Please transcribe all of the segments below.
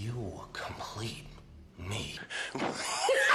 You complete me.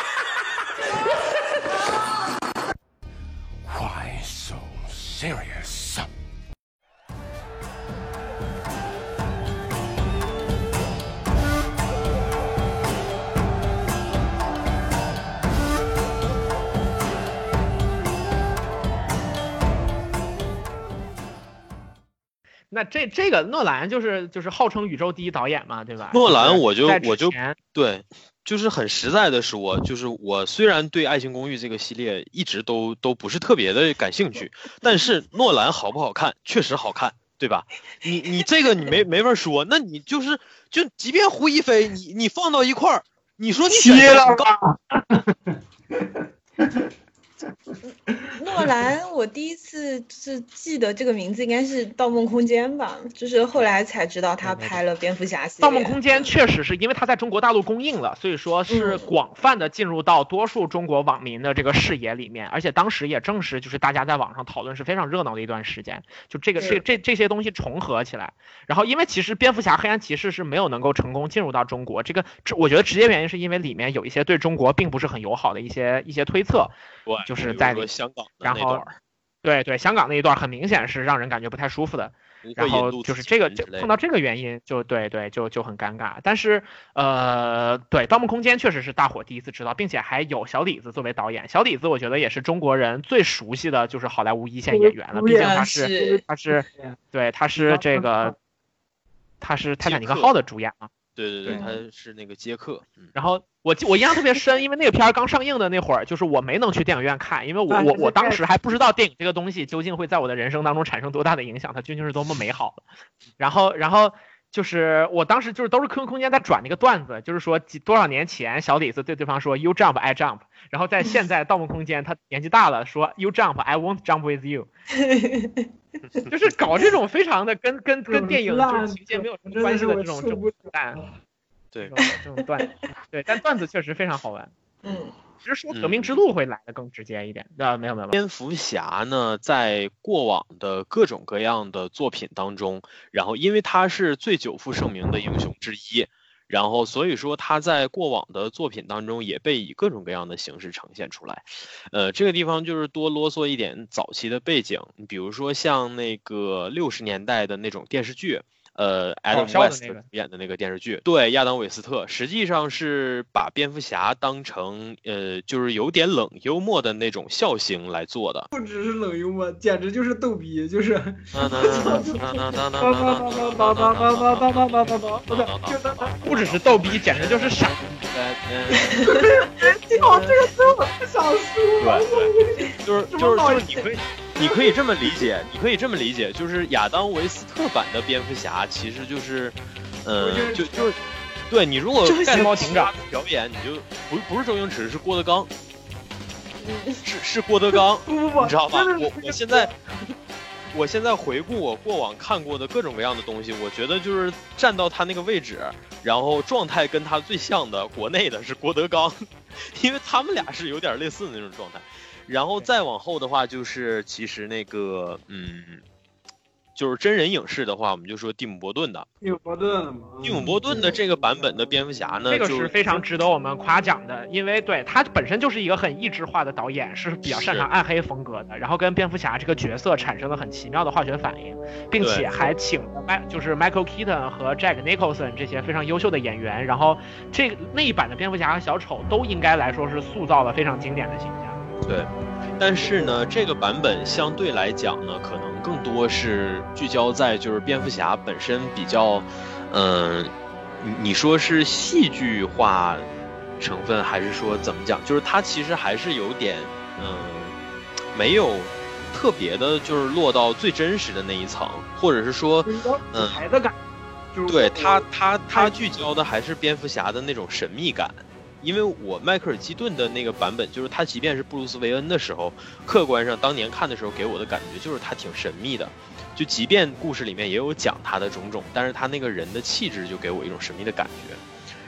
这这个诺兰就是就是号称宇宙第一导演嘛，对吧？诺兰我就我就对，就是很实在的说，就是我虽然对《爱情公寓》这个系列一直都都不是特别的感兴趣，但是诺兰好不好看，确实好看，对吧？你你这个你没 没法说，那你就是就即便胡一菲，你你放到一块儿，你说你了？诺兰，我第一次是记得这个名字应该是《盗梦空间》吧，就是后来才知道他拍了蝙蝠侠系《盗。梦空间》确实是因为他在中国大陆公映了，所以说是嗯。广泛的进入到多数中国网民的这个视野里面，而且当时也正是就是大家在网上讨论是非常热闹的一段时间，就这个这这这些东西重合起来，然后因为其实蝙蝠侠、黑暗骑士是没有能够成功进入到中国，这个这我觉得直接原因是因为里面有一些对中国并不是很友好的一些一些推测，对，就是在里香港的然后对对，香港那一段很明显是让人感觉不太舒服的。然后就是这个，就碰到这个原因，就对对，就就很尴尬。但是呃，对《盗梦空间》确实是大伙第一次知道，并且还有小李子作为导演。小李子我觉得也是中国人最熟悉的就是好莱坞一线演员了，毕竟他嗯是是他是对他是这个他是《泰坦尼克号》的主演嘛。对对对，对他是那个杰克，嗯，然后我记我印象特别深，因为那个片儿刚上映的那会儿，就是我没能去电影院看，因为我我我当时还不知道电影这个东西究竟会在我的人生当中产生多大的影响，它究竟是多么美好的。然后然后就是我当时就是都是 QQ 空间在转那个段子，就是说几多少年前小李子对对方说 You jump I jump，然后在现在盗梦空间他年纪大了说 You jump I won't jump with you，就是搞这种非常的跟跟跟电影就是情节没有什么关系的这种这种蛋。对。这，种这种段子，对，但段子确实非常好玩。嗯，只是说革命之路会来的更直接一点。啊，没有没有没有，蝙蝠侠呢，在过往的各种各样的作品当中，然后因为他是最久负盛名的英雄之一，然后所以说他在过往的作品当中也被以各种各样的形式呈现出来。呃，这个地方就是多啰嗦一点早期的背景，比如说像那个六十年代的那种电视剧。呃 Adam West 演的那个电视剧。对，亚当·韦斯特实际上是把蝙蝠侠当成呃，就是有点冷幽默的那种笑型来做的。不只是冷幽默，简直就是逗逼，就是。不只是逗逼，简直就是傻。哦，这个字我不想说。就是就是就是你可以。你可以这么理解，你可以这么理解，就是亚当维斯特版的蝙蝠侠其实就是，呃，就就是，对你如果就是盖猫警长表演，你就不不是周星驰，是郭德纲，是是郭德纲，不不不，你知道吗？真的我我现在。我现在回顾我过往看过的各种各样的东西，我觉得就是站到他那个位置，然后状态跟他最像的国内的是郭德纲，因为他们俩是有点类似的那种状态。然后再往后的话，就是其实那个嗯，就是真人影视的话，我们就说蒂姆·伯顿的。蒂姆伯顿嘛？蒂姆·伯顿的这个版本的蝙蝠侠呢，这个是非常值得我们夸奖的，因为对他本身就是一个很意志化的导演，是比较擅长暗黑风格的，然后跟蝙蝠侠这个角色产生了很奇妙的化学反应，并且还请了麦就是 Michael Keaton 和 Jack Nicholson 这些非常优秀的演员，然后这个那一版的蝙蝠侠和小丑都应该来说是塑造了非常经典的形象。对，但是呢，这个版本相对来讲呢，可能更多是聚焦在就是蝙蝠侠本身比较，嗯、你你说是戏剧化成分，还是说怎么讲？就是它其实还是有点，嗯、没有特别的，就是落到最真实的那一层，或者是说，嗯孩子感，就是对我他，他他聚焦的还是蝙蝠侠的那种神秘感。因为我迈克尔基顿的那个版本，就是他即便是布鲁斯韦恩的时候，客观上当年看的时候给我的感觉就是他挺神秘的，就即便故事里面也有讲他的种种，但是他那个人的气质就给我一种神秘的感觉。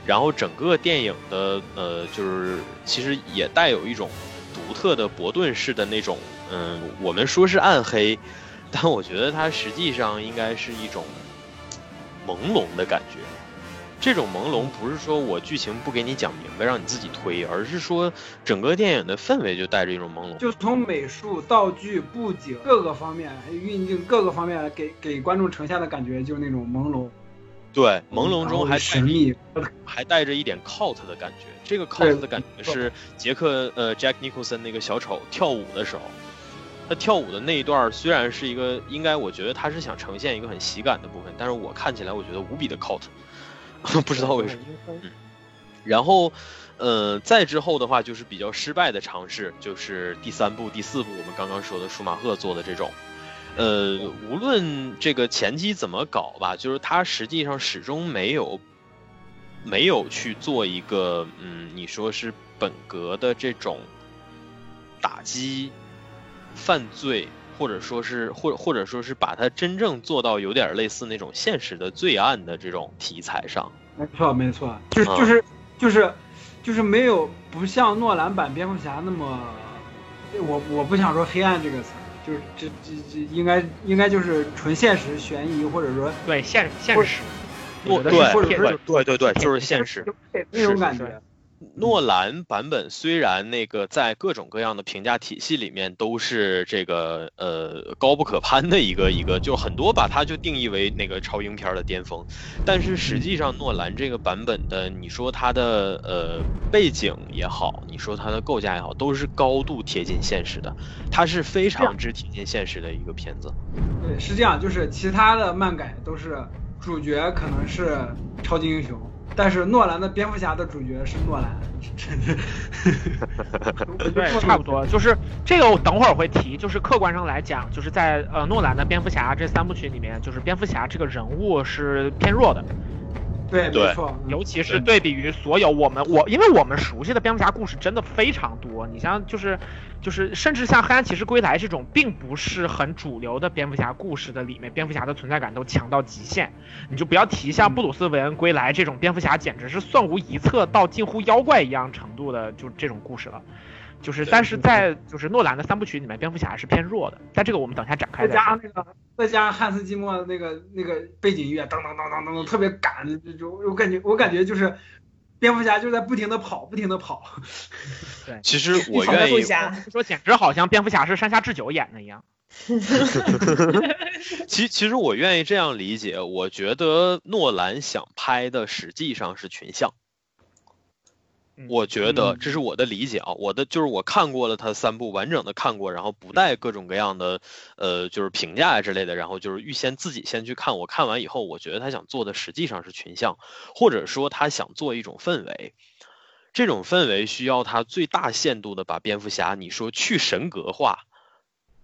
然后整个电影的呃，就是其实也带有一种独特的伯顿式的那种，嗯，我们说是暗黑，但我觉得它实际上应该是一种朦胧的感觉。这种朦胧不是说我剧情不给你讲明白让你自己推，而是说整个电影的氛围就带着一种朦胧。就从美术、道具、布景各个方面，运镜各个方面给给观众呈现的感觉就是那种朦胧，对，朦胧中还神秘。还带着一点 cult 的感觉。这个 cult 的感觉是杰克呃 Jack Nicholson 那个小丑跳舞的时候，他跳舞的那一段虽然是一个应该我觉得他是想呈现一个很喜感的部分，但是我看起来我觉得无比的 cult，不知道为什么。嗯，然后呃再之后的话就是比较失败的尝试，就是第三部、第四部我们刚刚说的舒马赫做的这种。呃，无论这个前期怎么搞吧，就是他实际上始终没有没有去做一个，嗯，你说是本格的这种打击犯罪，或者说是或或者说是把它真正做到有点类似那种现实的罪案的这种题材上。没错，没错，就是就是就是就是没有不像诺兰版蝙蝠侠那么，我我不想说黑暗这个词。就是这这这应该应该就是纯现实悬疑，或者说对现现实，对对对对对，就是现实那种感觉。诺兰版本虽然那个在各种各样的评价体系里面都是这个呃高不可攀的一个一个，就很多把它就定义为那个超英片的巅峰，但是实际上诺兰这个版本的，你说它的呃背景也好，你说它的构架也好，都是高度贴近现实的，它是非常之贴近现实的一个片子。对，是这样，就是其他的漫改都是主角可能是超级英雄。但是诺兰的蝙蝠侠的主角是诺兰，对，差不多，就是这个我等会儿会提，就是客观上来讲，就是在呃诺兰的蝙蝠侠这三部曲里面，就是蝙蝠侠这个人物是偏弱的。对，没错，尤其是对比于所有我们我，因为我们熟悉的蝙蝠侠故事真的非常多。你像就是，就是甚至像黑暗骑士归来这种并不是很主流的蝙蝠侠故事的里面，蝙蝠侠的存在感都强到极限。你就不要提像布鲁斯韦恩归来这种蝙蝠侠，简直是算无一策到近乎妖怪一样程度的就这种故事了。就是，但是在就是诺兰的三部曲里面，蝙蝠侠是偏弱的。但这个我们等下展开再加那个，再加汉斯季默那个那个背景音乐，当当当当当当，特别赶，就我感觉我感觉就是蝙蝠侠就在不停的跑，不停的跑。对，其实我愿意 说，简直好像蝙蝠侠是山下智久演的一样。其其实我愿意这样理解，我觉得诺兰想拍的实际上是群像。我觉得这是我的理解啊，我的就是我看过了他三部完整的看过，然后不带各种各样的呃就是评价之类的，然后就是预先自己先去看，我看完以后，我觉得他想做的实际上是群像，或者说他想做一种氛围，这种氛围需要他最大限度的把蝙蝠侠你说去神格化。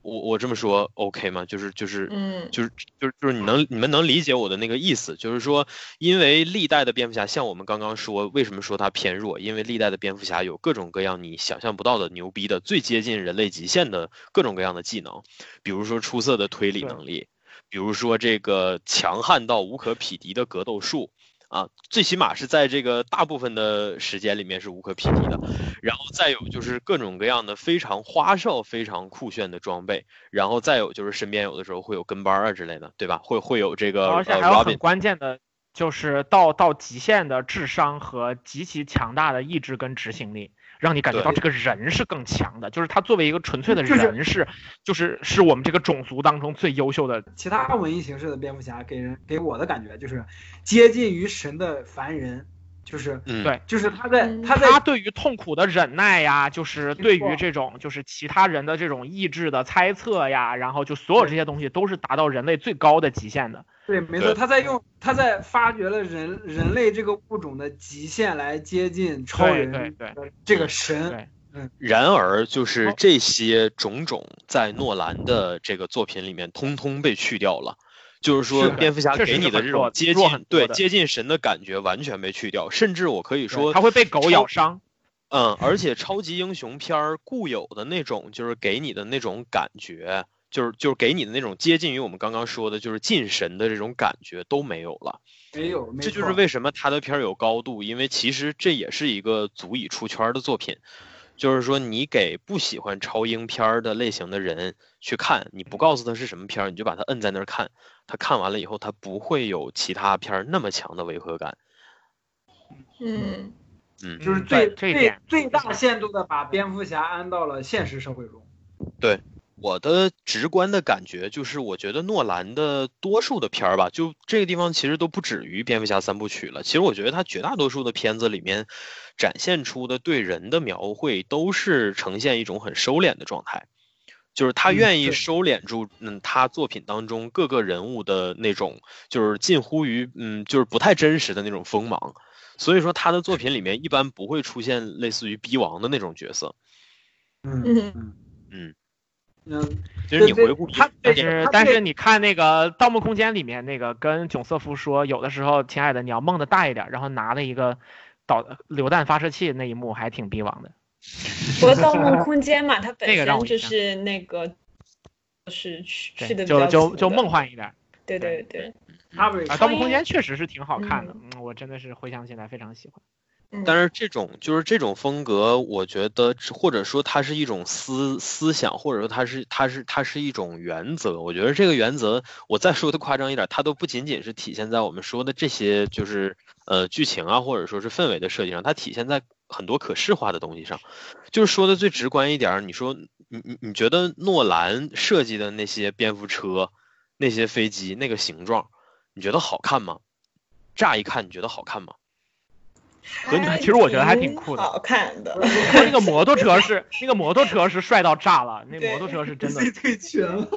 我我这么说 OK 吗？就是就是，嗯，就是就是就是你能你们能理解我的那个意思？就是说，因为历代的蝙蝠侠，像我们刚刚说，为什么说他偏弱？因为历代的蝙蝠侠有各种各样你想象不到的牛逼的、最接近人类极限的各种各样的技能，比如说出色的推理能力，比如说这个强悍到无可匹敌的格斗术。啊，最起码是在这个大部分的时间里面是无可匹敌的，然后再有就是各种各样的非常花哨、非常酷炫的装备，然后再有就是身边有的时候会有跟班啊之类的，对吧？会会有这个，而且还有很关键的，就是到到极限的智商和极其强大的意志跟执行力。让你感觉到这个人是更强的，就是他作为一个纯粹的人是，就是是我们这个种族当中最优秀的。其他文艺形式的蝙蝠侠给人给我的感觉就是接近于神的凡人。就是，对，就是他在他在他对于痛苦的忍耐呀，就是对于这种就是其他人的这种意志的猜测呀，然后就所有这些东西都是达到人类最高的极限的。对，没错，他在用他在发掘了人人类这个物种的极限来接近超人对这个神。嗯，然而就是这些种种在诺兰的这个作品里面通通被去掉了。就是说，蝙蝠侠给你的这种接近对接近神的感觉完全被去掉，甚至我可以说他会被狗咬伤。嗯，而且超级英雄片儿固有的那种，就是给你的那种感觉，就是就是给你的那种接近于我们刚刚说的，就是近神的这种感觉都没有了。没有，这就是为什么他的片儿有高度，因为其实这也是一个足以出圈的作品。就是说，你给不喜欢超英片儿的类型的人去看，你不告诉他是什么片儿，你就把他摁在那儿看。他看完了以后，他不会有其他片儿那么强的违和感。嗯嗯，就是最最最大限度的把蝙蝠侠安到了现实社会中。我的直观的感觉就是，我觉得诺兰的多数的片儿吧，就这个地方其实都不止于蝙蝠侠三部曲了。其实我觉得他绝大多数的片子里面展现出的对人的描绘，都是呈现一种很收敛的状态，就是他嗯愿意收敛住，嗯，他作品当中各个人物的那种，就是近乎于，嗯，就是不太真实的那种锋芒。所以说他的作品里面一般不会出现类似于逼王的那种角色。嗯嗯嗯嗯，嗯，其实你回顾他但对他这是但是你看那个《盗梦空间》里面那个跟囧瑟夫说，有的时候亲爱的你要梦的大一点，然后拿了一个导榴弹发射器那一幕还挺逼王的。不过《盗梦空间》嘛，它本身就是那个，就是去去，的就就就梦幻一点。对对对，啊，《盗梦空间》确实是挺好看的，嗯，我真的是回想起来非常喜欢。但是这种就是这种风格，我觉得或者说它是一种思思想，或者说它是它是它是一种原则。我觉得这个原则，我再说的夸张一点，它都不仅仅是体现在我们说的这些就是呃剧情啊，或者说是氛围的设计上，它体现在很多可视化的东西上。就是说的最直观一点，你说你你你觉得诺兰设计的那些蝙蝠车、那些飞机那个形状，你觉得好看吗？乍一看你觉得好看吗？和你看其实我觉得还挺酷的好看的。他那个摩托车是那个摩托车是帅到炸了，那摩托车是真的 退群了。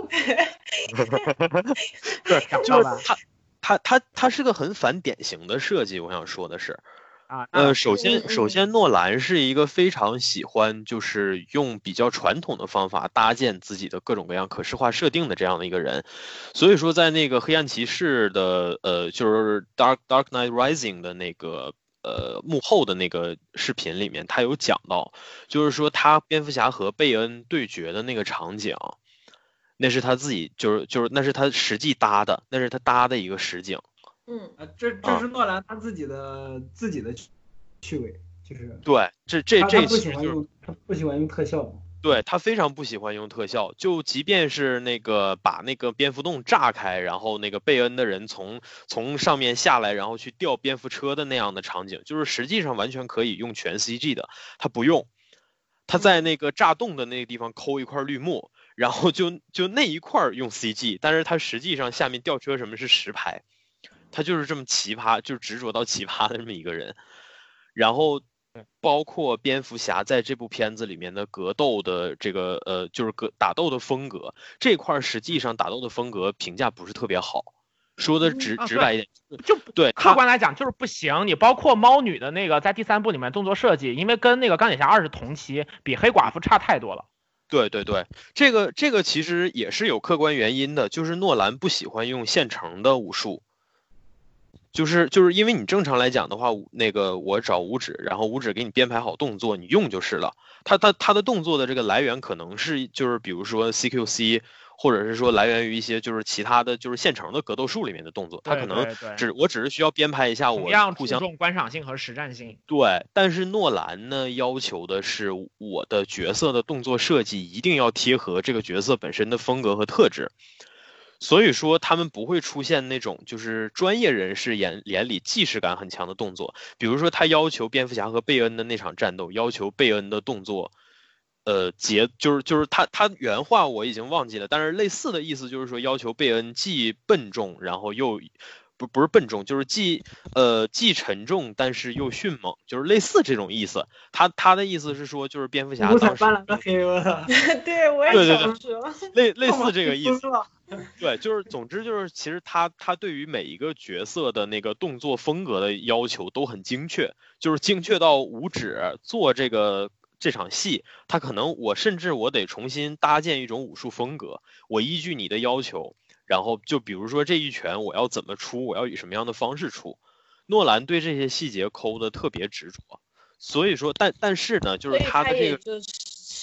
是想就是到吧？它，它它它是个很反典型的设计。我想说的是，啊，呃，首嗯先首嗯先诺兰是一个非常喜欢就是用比较传统的方法搭建自己的各种各样可视化设定的这样的一个人，所以说在那个黑暗骑士的呃就是 Dark Dark Knight Rising 的那个。呃，幕后的那个视频里面，他有讲到，就是说他蝙蝠侠和贝恩对决的那个场景，那是他自己，就是就是那是他实际搭的，那是他搭的一个实景。嗯，啊，这这是诺兰他自己的自己的趣味，就是对，这这这其实就是喜欢用他不喜欢用特效嘛。对他非常不喜欢用特效，就即便是那个把那个蝙蝠洞炸开，然后那个贝恩的人从从上面下来，然后去吊蝙蝠车的那样的场景，就是实际上完全可以用全 CG 的，他不用，他在那个炸洞的那个地方抠一块绿幕，然后就就那一块用 CG，但是他实际上下面吊车什么是实拍，他就是这么奇葩，就执着到奇葩的这么一个人，然后。包括蝙蝠侠在这部片子里面的格斗的这个呃，就是格打斗的风格这块，儿，实际上打斗的风格评价不是特别好。说的直啊直白一点，就对客观来讲就是不行。你包括猫女的那个在第三部里面动作设计，因为跟那个钢铁侠二是同期，比黑寡妇差太多了。对对对，这个这个其实也是有客观原因的，就是诺兰不喜欢用现成的武术。就是就是因为你正常来讲的话，那个我找五指，然后五指给你编排好动作，你用就是了。他他他的动作的这个来源可能是就是比如说 CQC，或者是说来源于一些就是其他的就是现成的格斗术里面的动作，他可能只我只是需要编排一下我互相重观赏性和实战性。对，但是诺兰呢要求的是我的角色的动作设计一定要贴合这个角色本身的风格和特质。所以说，他们不会出现那种就是专业人士眼眼里既视感很强的动作。比如说，他要求蝙蝠侠和贝恩的那场战斗，要求贝恩的动作，呃，节就是就是他他原话我已经忘记了，但是类似的意思就是说，要求贝恩既笨重，然后又不不是笨重，就是既呃既沉重，但是又迅猛，就是类似这种意思。他他的意思是说，就是蝙蝠侠 对我对对也想说，类类似这个意思。对，就是总之就是，其实他他对于每一个角色的那个动作风格的要求都很精确，就是精确到五指做这个这场戏，他可能我甚至我得重新搭建一种武术风格，我依据你的要求，然后就比如说这一拳我要怎么出，我要以什么样的方式出，诺兰对这些细节抠的特别执着，所以说，但但是呢，就是他的这个。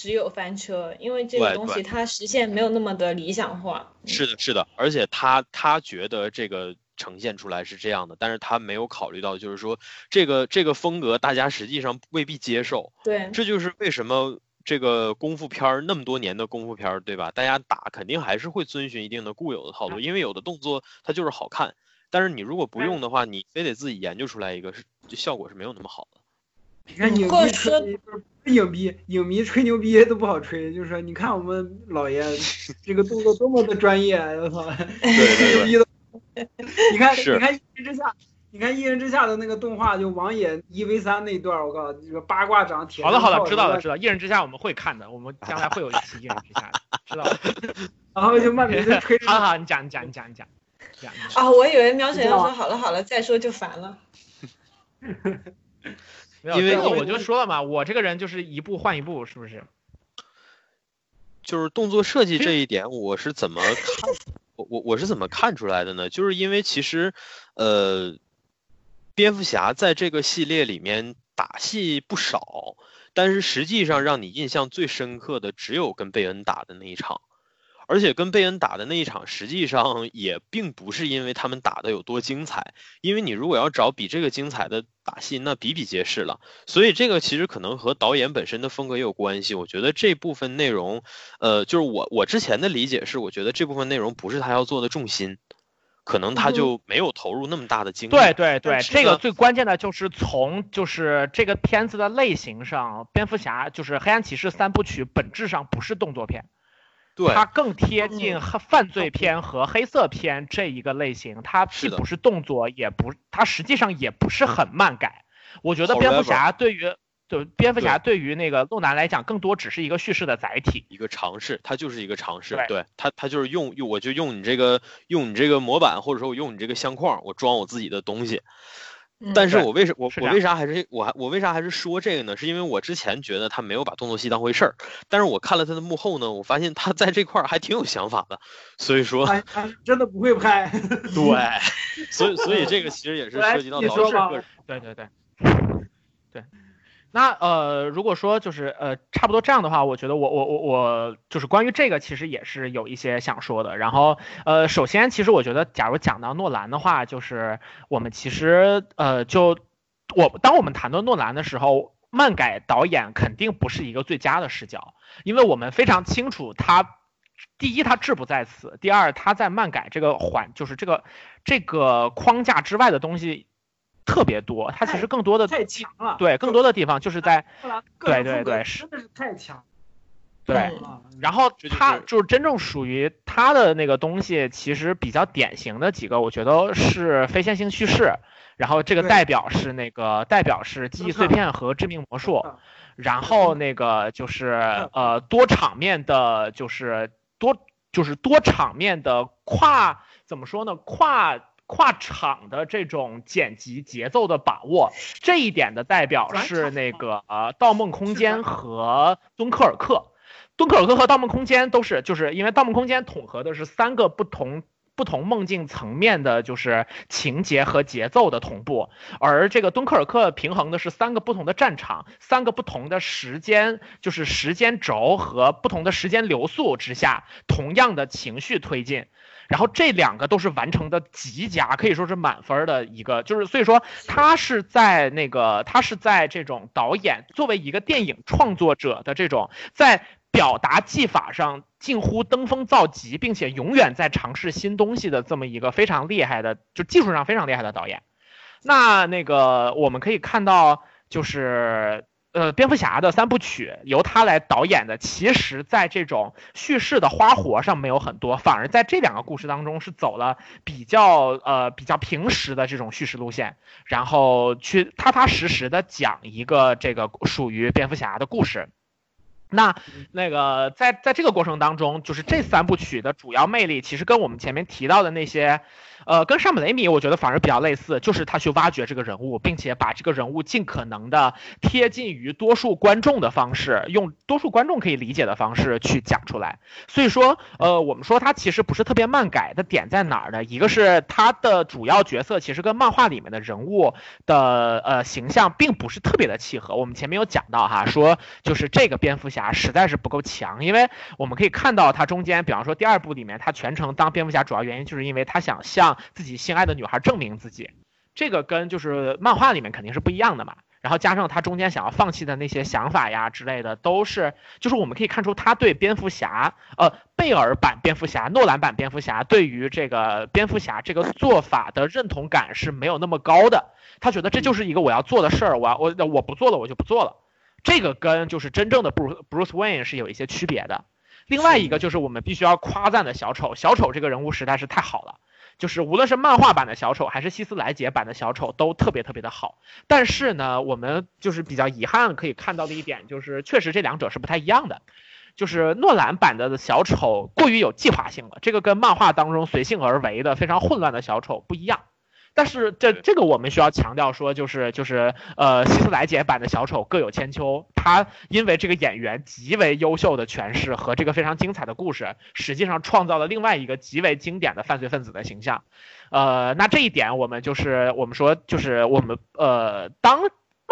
时有翻车，因为这个东西它实现没有那么的理想化。是的，是的，而且他他觉得这个呈现出来是这样的，但是他没有考虑到，就是说这个这个风格大家实际上未必接受，对，这就是为什么这个功夫片儿那么多年的功夫片儿，对吧？大家打肯定还是会遵循一定的固有的套路，因为有的动作它就是好看，但是你如果不用的话，你非得自己研究出来一个，是就效果是没有那么好的。你看影迷吹，不是影迷，影迷吹牛逼都不好吹，就是说，你看我们老爷 这个动作多么的专业，我操，对对牛逼的。你看，你看《一人之下》，你看《一人之下》的那个动画，就王野一 v 三那一段，我靠，这个八卦掌铁。好的好的，知道了知道了。一人之下我们会看的，我们将来会有一期一人之下的，知道了。然后就慢慢的吹。好好，你讲你讲你讲你讲。讲啊，我以为喵神要说好了好了再说就烦了。因为我就说了嘛，我这个人就是一步换一步，是不是？就是动作设计这一点，我是怎么看？我我我是怎么看出来的呢？就是因为其实，呃，蝙蝠侠在这个系列里面打戏不少，但是实际上让你印象最深刻的只有跟贝恩打的那一场。而且跟贝恩打的那一场，实际上也并不是因为他们打的有多精彩，因为你如果要找比这个精彩的打戏，那比比皆是了。所以这个其实可能和导演本身的风格也有关系。我觉得这部分内容，呃，就是我我之前的理解是，我觉得这部分内容不是他要做的重心，可能他就没有投入那么大的精力。对对对，这个最关键的就是从就是这个片子的类型上，蝙蝠侠就是黑暗骑士三部曲本质上不是动作片。对它更贴近犯罪片和黑色片这一个类型，它既不是动作，也不，它实际上也不是很漫改。我觉得蝙蝠侠对于就蝙蝠侠对于那个诺兰来讲，更多只是一个叙事的载体。一个尝试，它就是一个尝试。对对它，它就是用用我就用你这个用你这个模板，或者说我用你这个相框，我装我自己的东西。但是我为什我我为啥还是我还我为啥还是说这个呢？是因为我之前觉得他没有把动作戏当回事儿，但是我看了他的幕后呢，我发现他在这块儿还挺有想法的，所以说他他真的不会拍。对，所以所以这个其实也是涉及到你说吧导演个人。对对对，对。那呃，如果说就是呃，差不多这样的话，我觉得我我我我就是关于这个，其实也是有一些想说的。然后呃，首先，其实我觉得，假如讲到诺兰的话，就是我们其实呃，就我当我们谈到诺兰的时候，漫改导演肯定不是一个最佳的视角，因为我们非常清楚他。第一，他志不在此；第二，他在漫改这个环，就是这个这个框架之外的东西特别多。它其实更多的太强了。对更多的地方就是在对对对是真的是太强对。然后它就是他就是真正属于它的那个东西，其实比较典型的几个，我觉得是非线性叙事，然后这个代表是那个代表是记忆碎片和致命魔术，然后那个就是呃多场面的，就是多就是多场面的跨怎么说呢？跨跨场的这种剪辑节奏的把握，这一点的代表是那个呃《盗梦空间》和《敦刻尔克》。敦刻尔克和《盗梦空间》都是，就是因为《盗梦空间》统合的是三个不同不同梦境层面的，就是情节和节奏的同步，而这个敦刻尔克平衡的是三个不同的战场，三个不同的时间，就是时间轴和不同的时间流速之下，同样的情绪推进。然后这两个都是完成的极佳，可以说是满分的一个，就是所以说他是在那个他是在这种导演作为一个电影创作者的这种在表达技法上近乎登峰造极，并且永远在尝试新东西的这么一个非常厉害的，就技术上非常厉害的导演。那那个我们可以看到，就是呃，蝙蝠侠的三部曲由他来导演的，其实在这种叙事的花活上没有很多，反而在这两个故事当中是走了比较呃比较平实的这种叙事路线，然后去踏踏实实的讲一个这个属于蝙蝠侠的故事。那那个在在这个过程当中，就是这三部曲的主要魅力，其实跟我们前面提到的那些，呃，跟上本雷米我觉得反而比较类似，就是他去挖掘这个人物，并且把这个人物尽可能的贴近于多数观众的方式，用多数观众可以理解的方式去讲出来。所以说，呃，我们说他其实不是特别漫改的点在哪儿呢？一个是他的主要角色其实跟漫画里面的人物的呃形象并不是特别的契合。我们前面有讲到哈，说就是这个蝙蝠侠实在是不够强，因为我们可以看到他中间，比方说第二部里面，他全程当蝙蝠侠主要原因就是因为他想向自己心爱的女孩证明自己。这个跟就是漫画里面肯定是不一样的嘛。然后加上他中间想要放弃的那些想法呀之类的，都是就是我们可以看出他对蝙蝠侠，呃，贝尔版蝙蝠侠、诺兰版蝙蝠侠对于这个蝙蝠侠这个做法的认同感是没有那么高的。他觉得这就是一个我要做的事儿，我要我我不做了我就不做了。这个跟就是真正的 Bruce Bruce Wayne 是有一些区别的。另外一个就是我们必须要夸赞的小丑，小丑这个人物实在是太好了。就是无论是漫画版的小丑，还是希斯莱杰版的小丑，都特别特别的好。但是呢，我们就是比较遗憾可以看到的一点，就是确实这两者是不太一样的。就是诺兰版的小丑过于有计划性了，这个跟漫画当中随性而为的非常混乱的小丑不一样。但是这这个我们需要强调说，就是就是呃，希斯莱杰版的小丑各有千秋，他因为这个演员极为优秀的诠释和这个非常精彩的故事，实际上创造了另外一个极为经典的犯罪分子的形象。呃，那这一点我们就是我们说就是我们呃当。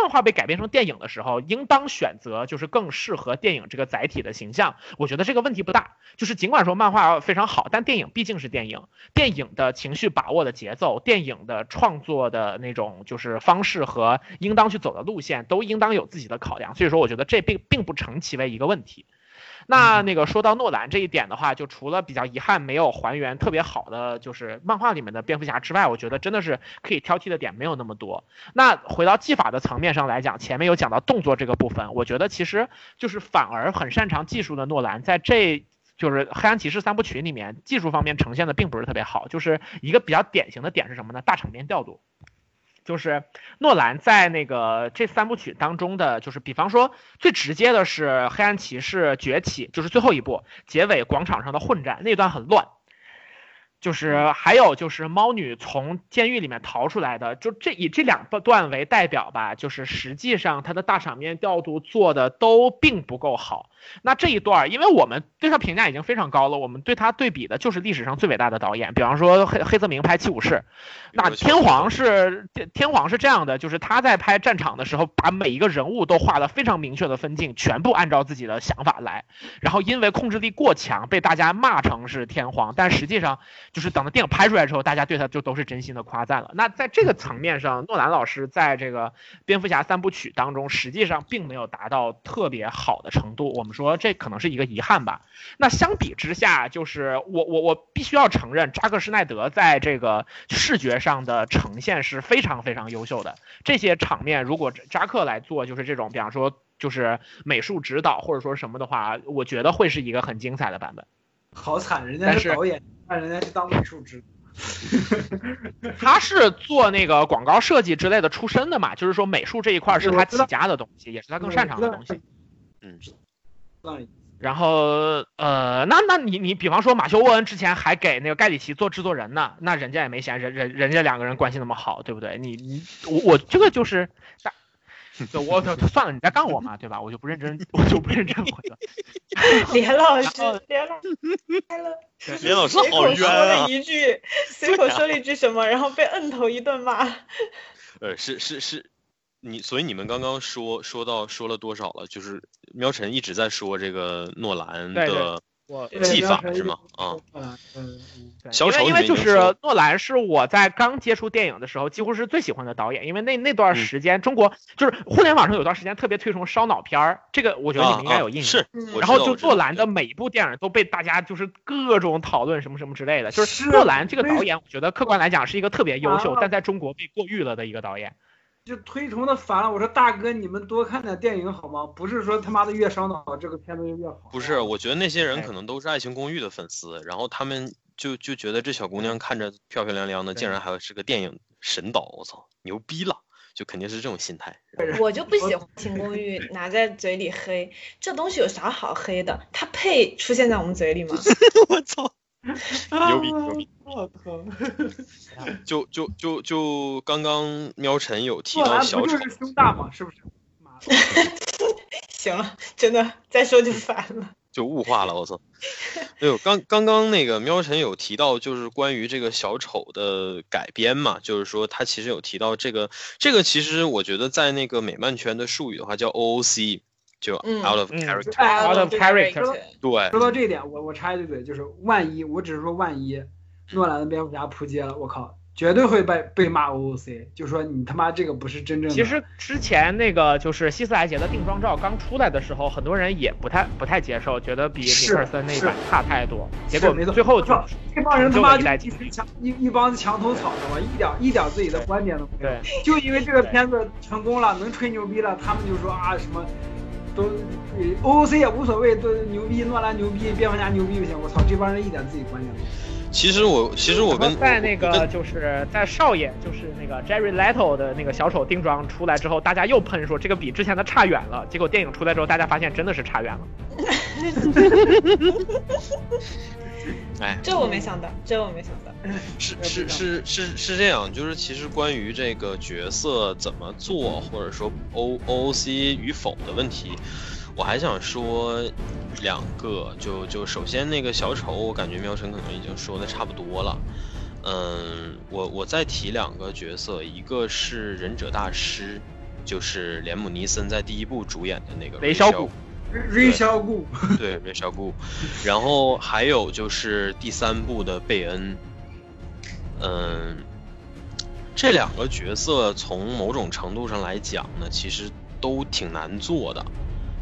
漫画被改编成电影的时候，应当选择就是更适合电影这个载体的形象。我觉得这个问题不大。就是尽管说漫画非常好，但电影毕竟是电影，电影的情绪把握的节奏，电影的创作的那种就是方式和应当去走的路线，都应当有自己的考量。所以说，我觉得这并并不成其为一个问题。那那个说到诺兰这一点的话，就除了比较遗憾没有还原特别好的就是漫画里面的蝙蝠侠之外，我觉得真的是可以挑剔的点没有那么多。那回到技法的层面上来讲，前面有讲到动作这个部分，我觉得其实就是反而很擅长技术的诺兰，在这就是黑暗骑士三部曲里面技术方面呈现的并不是特别好。就是一个比较典型的点是什么呢？大场面调度。就是诺兰在那个这三部曲当中的，就是比方说最直接的是《黑暗骑士崛起》，就是最后一部结尾广场上的混战那段很乱。就是还有就是猫女从监狱里面逃出来的，就这以这两段为代表吧，就是实际上它的大场面调度做的都并不够好。那这一段，因为我们对他评价已经非常高了，我们对他对比的就是历史上最伟大的导演，比方说黑黑泽明拍《七武士》，那天皇是天皇是这样的，就是他在拍战场的时候，把每一个人物都画了非常明确的分镜，全部按照自己的想法来，然后因为控制力过强，被大家骂成是天皇，但实际上。就是等到电影拍出来之后，大家对他就都是真心的夸赞了。那在这个层面上，诺兰老师在这个蝙蝠侠三部曲当中，实际上并没有达到特别好的程度。我们说这可能是一个遗憾吧。那相比之下，就是我我我必须要承认，扎克施耐德在这个视觉上的呈现是非常非常优秀的。这些场面如果扎克来做，就是这种，比方说就是美术指导或者说什么的话，我觉得会是一个很精彩的版本。好惨，人家是导演。让人家去当美术指导，他是做那个广告设计之类的出身的嘛，就是说美术这一块是他起家的东西，也是他更擅长的东西。嗯，然后呃，那那你你比方说马修沃恩之前还给那个盖里奇做制作人呢，那人家也没嫌人人人家两个人关系那么好，对不对？你你我我这个就是。就我算了，你在干我嘛，对吧？我就不认真，我就不认真回 了。连老师，连老师，连老师好冤啊说了！一句，随口说了一句什么，然后被摁头一顿骂。呃，是是是，你所以你们刚刚说说到说了多少了？就是喵晨一直在说这个诺兰的。技法是吗？啊，嗯嗯，小丑因为就是诺兰是我在刚接触电影的时候几乎是最喜欢的导演，因为那那段时间中国就是互联网上有段时间特别推崇烧脑片儿，这个我觉得你们应该有印象。是，然后就诺兰的每一部电影都被大家就是各种讨论什么什么之类的，就是诺兰这个导演，我觉得客观来讲是一个特别优秀，但在中国被过誉了的一个导演。就推崇的烦了，我说大哥，你们多看点电影好吗？不是说他妈的越烧脑，这个片子就越好。不是，我觉得那些人可能都是《爱情公寓》的粉丝，然后他们就就觉得这小姑娘看着漂漂亮亮的，竟然还是个电影神导，我操，牛逼了！就肯定是这种心态。我就不喜欢《爱情公寓》，拿在嘴里黑，这东西有啥好黑的？它配出现在我们嘴里吗？我操！牛 逼牛逼！我靠！就就就就刚刚喵晨有提到小丑，胸大吗？是不是？行了，真的再说就烦了，就物化了。我操！哎呦，刚刚刚那个喵晨有提到，就是关于这个小丑的改编嘛，就是说他其实有提到这个，这个其实我觉得在那个美漫圈的术语的话叫 OOC。就 out of character，out of character。对，说到这一点，我我插一句嘴，就是万一，我只是说万一，诺兰的蝙蝠侠扑街了，我靠，绝对会被被骂 OOC，就说你他妈这个不是真正的。其实之前那个就是希斯莱杰的定妆照刚出来的时候，很多人也不太不太接受，觉得比米克尔森那一版差太多。结果没错最后就这帮人他妈就就一群墙一一帮子墙头草，知道吧？一点一点自己的观点都没有。对就因为这个片子成功了，能吹牛逼了，他们就说啊什么，都呃 OOC 也无所谓，都牛逼，诺兰牛逼，蝙蝠侠牛逼就行。我操，这帮人一点自己观念都没有。其实我其实我跟在那个就是在少爷就是那个 Jerry Leto 的那个小丑定妆出来之后，大家又喷说这个比之前的差远了。结果电影出来之后，大家发现真的是差远了。哎，这我没想到，这我没想到。是是是是是这样，就是其实关于这个角色怎么做，或者说 O O O C 与否的问题，我还想说两个。就就首先那个小丑，我感觉喵晨可能已经说的差不多了。嗯，我我再提两个角色，一个是忍者大师，就是连姆尼森在第一部主演的那个雷小谷谷。瑞小谷，对，瑞小谷，然后还有就是第三部的贝恩，嗯，这两个角色从某种程度上来讲呢，其实都挺难做的，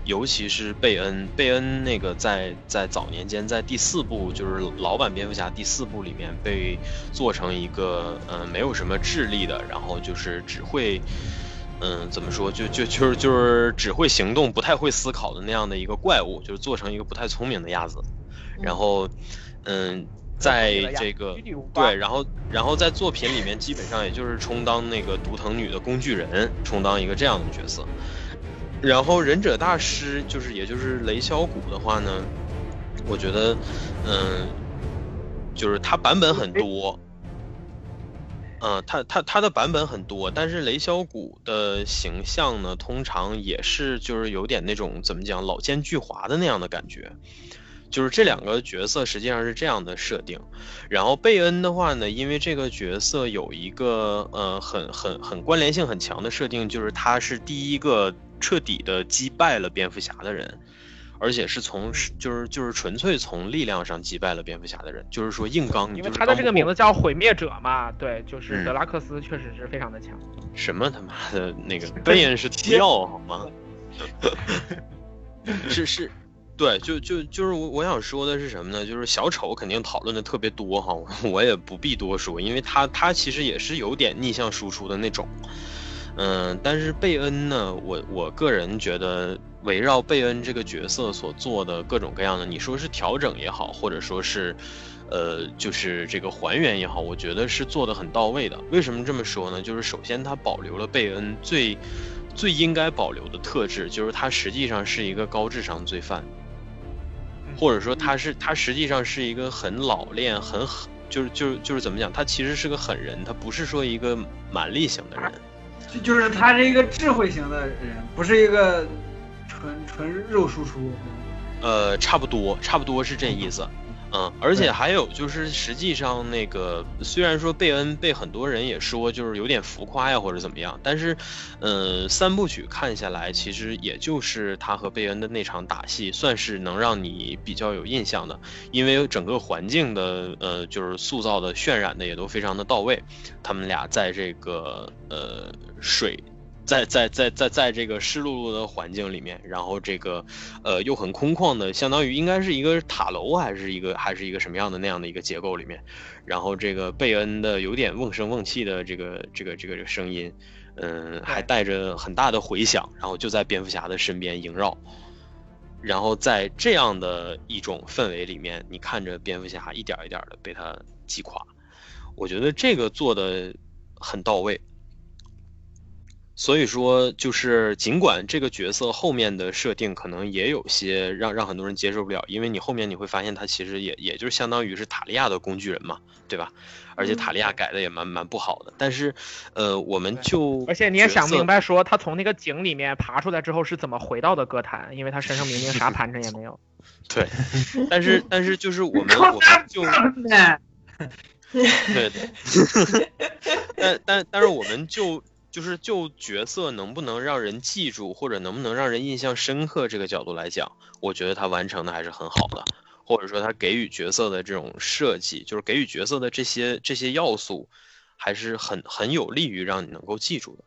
尤其是贝恩，贝恩那个在在早年间在第四部就是老版蝙蝠侠第四部里面被做成一个嗯、呃没有什么智力的，然后就是只会。嗯，怎么说？就就就是就是只会行动，不太会思考的那样的一个怪物，就是做成一个不太聪明的样子。然后，嗯，在这个对，然后然后在作品里面，基本上也就是充当那个毒藤女的工具人，充当一个这样的角色。然后忍者大师就是也就是雷小谷的话呢，我觉得，嗯，就是他版本很多。嗯，他他他的版本很多，但是雷小谷的形象呢，通常也是就是有点那种怎么讲老奸巨猾的那样的感觉，就是这两个角色实际上是这样的设定。然后贝恩的话呢，因为这个角色有一个呃很很很关联性很强的设定，就是他是第一个彻底的击败了蝙蝠侠的人。而且是从就是就是纯粹从力量上击败了蝙蝠侠的人，就是说硬刚，你因为就是他的这个名字字叫毁灭者嘛，对，就是嗯德拉克斯确实是非常的强。什么他妈的那个贝恩是跳好吗？是是，对，就就就是我我想说的是什么呢？就是小丑肯定讨论的特别多哈，我也不必多说，因为他他其实也是有点逆向输出的那种。嗯，但是贝恩呢，我我个人觉得围绕贝恩这个角色所做的各种各样的，你说是调整也好，或者说是，呃，就是这个还原也好，我觉得是做的很到位的。为什么这么说呢？就是首先他保留了贝恩最最应该保留的特质，就是他实际上是一个高智商罪犯，或者说他是他实际上是一个很老练、很狠，就是就是就是怎么讲，他其实是个狠人，他不是说一个蛮力型的人。就就是他是一个智慧型的人，不是一个纯纯肉输出。呃，差不多，差不多是这意思。嗯，而且还有就是，实际上那个虽然说贝恩被很多人也说就是有点浮夸呀或者怎么样，但是，呃，三部曲看下来，其实也就是他和贝恩的那场打戏，算是能让你比较有印象的，因为整个环境的呃就是塑造的渲染的也都非常的到位，他们俩在这个呃水。在在在在在这个湿漉漉的环境里面，然后这个，呃，又很空旷的，相当于应该是一个塔楼，还是一个还是一个什么样的那样的一个结构里面，然后这个贝恩的有点瓮声瓮气的这个这个这个声音，嗯，还带着很大的回响，然后就在蝙蝠侠的身边萦绕，然后在这样的一种氛围里面，你看着蝙蝠侠一点一点的被他击垮，我觉得这个做的很到位。所以说，就是尽管这个角色后面的设定可能也有些让让很多人接受不了，因为你后面你会发现他其实也也就是相当于是塔利亚的工具人嘛，对吧？而且塔利亚改的也蛮蛮不好的，但是，呃，我们就而且你也想角色明白，说他从那个井里面爬出来之后是怎么回到的歌坛，因为他身上明明啥盘缠也没有。对，但是但是就是我们我们就，对对，但但但是我们就就是就角色能不能让人记住，或者能不能让人印象深刻这个角度来讲，我觉得他完成的还是很好的，或者说他给予角色的这种设计，就是给予角色的这些这些要素，还是很很有利于让你能够记住的。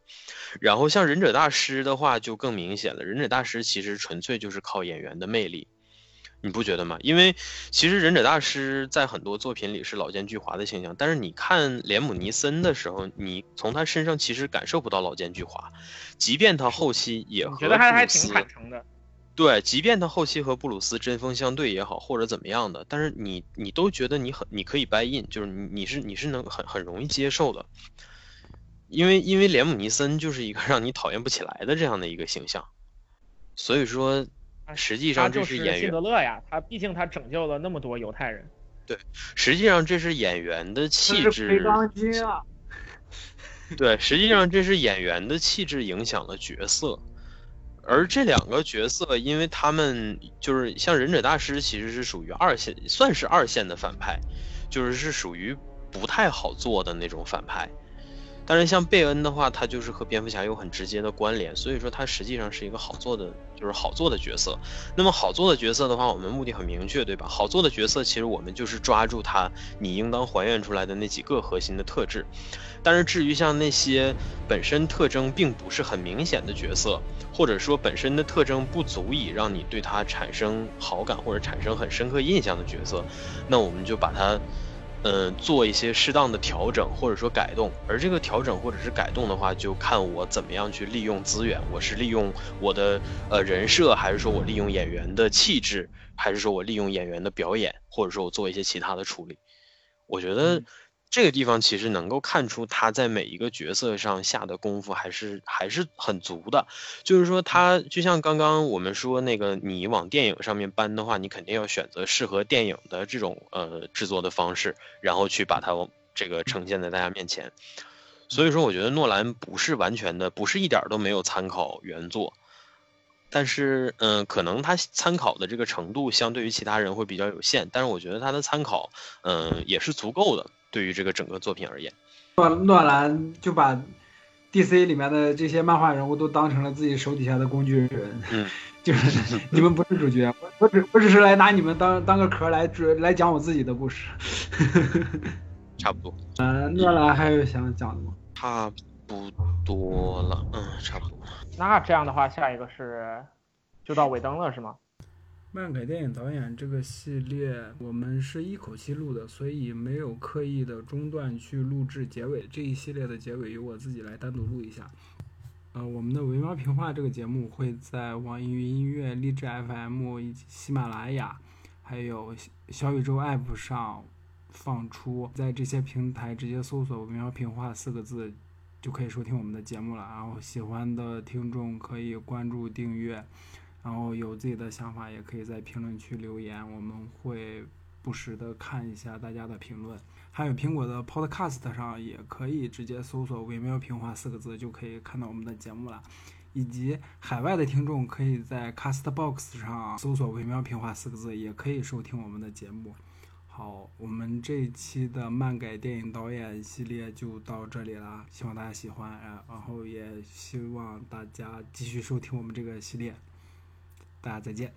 然后像忍者大师的话就更明显了，忍者大师其实纯粹就是靠演员的魅力。你不觉得吗？因为其实忍者大师在很多作品里是老奸巨猾的形象，但是你看连姆尼森的时候，你从他身上其实感受不到老奸巨猾，即便他后期也和觉得还还挺坦诚的。对，即便他后期和布鲁斯针锋相对也好，或者怎么样的，但是你你都觉得你很你可以 buy in，就是你你是你是能很很容易接受的，因为因为连姆尼森就是一个 让你讨厌不起来的这样的一个形象，所以说实际上这是演员德勒呀，他毕竟他拯救了那么多犹太人。对实际上这是演员的这是气质啊！对，实际上这是演员的气质影响了角色，而这两个角色，因为他们就是像忍者大师，其实是属于二线，算是二线的反派，就是是属于不太好做的那种反派。但是像贝恩的话，他就是和蝙蝠侠有很直接的关联，所以说他实际上是一个好做的，就是好做的角色。那么好做的角色的话，我们目的很明确，对吧？好做的角色，其实我们就是抓住他你应当还原出来的那几个核心的特质。但是至于像那些本身特征并不是很明显的角色，或者说本身的特征不足以让你对他产生好感或者产生很深刻印象的角色，那我们就把它，嗯，做一些适当的调整或者说改动。而这个调整或者是改动的话，就看我怎么样去利用资源。我是利用我的呃人设，还是说我利用演员的气质，还是说我利用演员的表演，或者说我做一些其他的处理。我觉得这个地方其实能够看出他在每一个角色上下的功夫还是还是很足的。就是说，他就像刚刚我们说那个，你往电影上面搬的话，你肯定要选择适合电影的这种呃制作的方式，然后去把它这个呈现在大家面前。所以说，我觉得诺兰不是完全的，不是一点都没有参考原作，但是嗯、可能他参考的这个程度相对于其他人会比较有限，但是我觉得他的参考嗯、也是足够的，对于这个整个作品而言。诺诺兰就把 DC 里面的这些漫画人物都当成了自己手底下的工具人，嗯，就是你们不是主角，我我只我只是来拿你们当当个壳来主来讲我自己的故事。差不多，呃，诺兰还有想讲的吗？差不多了，嗯，差不多。那这样的话，下一个是就到尾灯了，是吗？漫改电影导演这个系列，我们是一口气录的，所以没有刻意的中断去录制结尾。这一系列的结尾由我自己来单独录一下。呃，我们的维喵评话这个节目会在网易云音乐、荔枝 FM 以及喜马拉雅，还有小宇宙 App 上放出，在这些平台直接搜索“维喵评话”四个字就可以收听我们的节目了。然后喜欢的听众可以关注订阅。然后有自己的想法，也可以在评论区留言，我们会不时的看一下大家的评论。还有苹果的 Podcast 上也可以直接搜索“微妙平滑”四个字，就可以看到我们的节目了。以及海外的听众可以在 Castbox 上搜索“微妙平滑”四个字，也可以收听我们的节目。好，我们这一期的漫改电影导演系列就到这里啦，希望大家喜欢，然然后也希望大家继续收听我们这个系列。大家再见。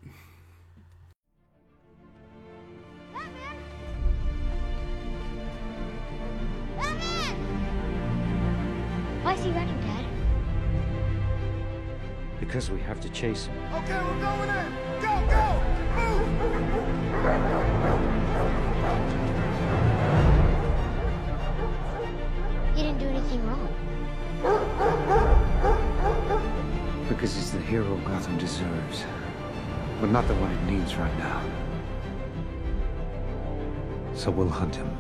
Why is he running, Dad? Because we have to chase him. Okay, we're going in. Go, go, move. He didn't do anything wrong. Because he's the hero Gotham deserves. But not the one it needs right now. So we'll hunt him.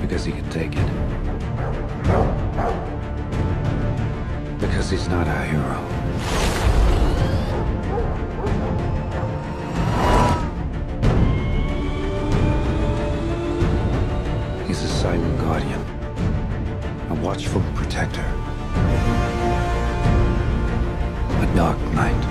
Because he can take it. Because he's not our hero. He's a silent guardian. A watchful protector dark night.